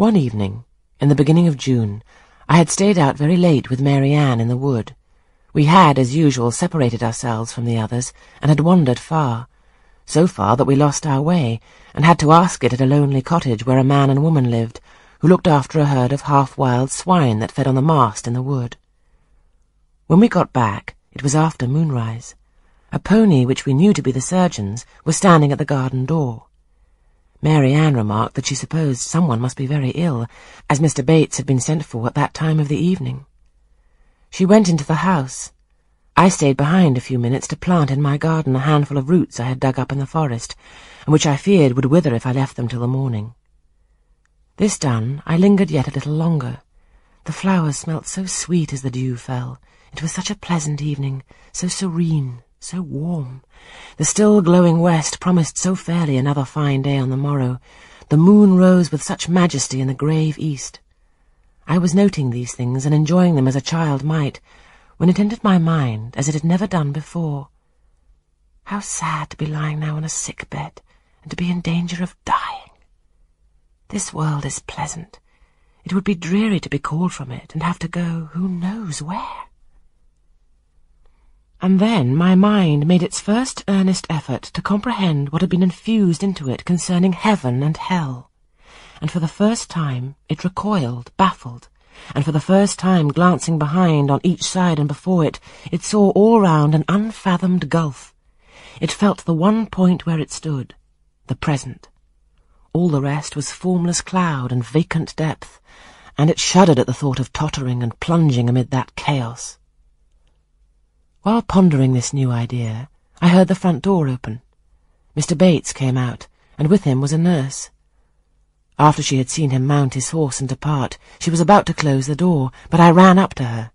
One evening, in the beginning of June, I had stayed out very late with Mary Ann in the wood. We had, as usual, separated ourselves from the others, and had wandered far, so far that we lost our way, and had to ask it at a lonely cottage where a man and woman lived, who looked after a herd of half-wild swine that fed on the mast in the wood. When we got back, it was after moonrise. A pony, which we knew to be the surgeon's, was standing at the garden door. Mary Ann remarked that she supposed someone must be very ill, as Mr. Bates had been sent for at that time of the evening. She went into the house. I stayed behind a few minutes to plant in my garden a handful of roots I had dug up in the forest, and which I feared would wither if I left them till the morning. This done, I lingered yet a little longer. The flowers smelt so sweet as the dew fell. It was such a pleasant evening, so serene, so warm. The still glowing west promised so fairly another fine day on the morrow. The moon rose with such majesty in the grave east. I was noting these things and enjoying them as a child might, when it entered my mind as it had never done before. How sad to be lying now on a sick bed, and to be in danger of dying. This world is pleasant. It would be dreary to be called from it and have to go who knows where. And then my mind made its first earnest effort to comprehend what had been infused into it concerning heaven and hell. And for the first time it recoiled, baffled, and for the first time glancing behind on each side and before it, it saw all round an unfathomed gulf. It felt the one point where it stood, the present. All the rest was formless cloud and vacant depth, and it shuddered at the thought of tottering and plunging amid that chaos. While pondering this new idea, I heard the front door open. Mr. Bates came out, and with him was a nurse. After she had seen him mount his horse and depart, she was about to close the door, but I ran up to her.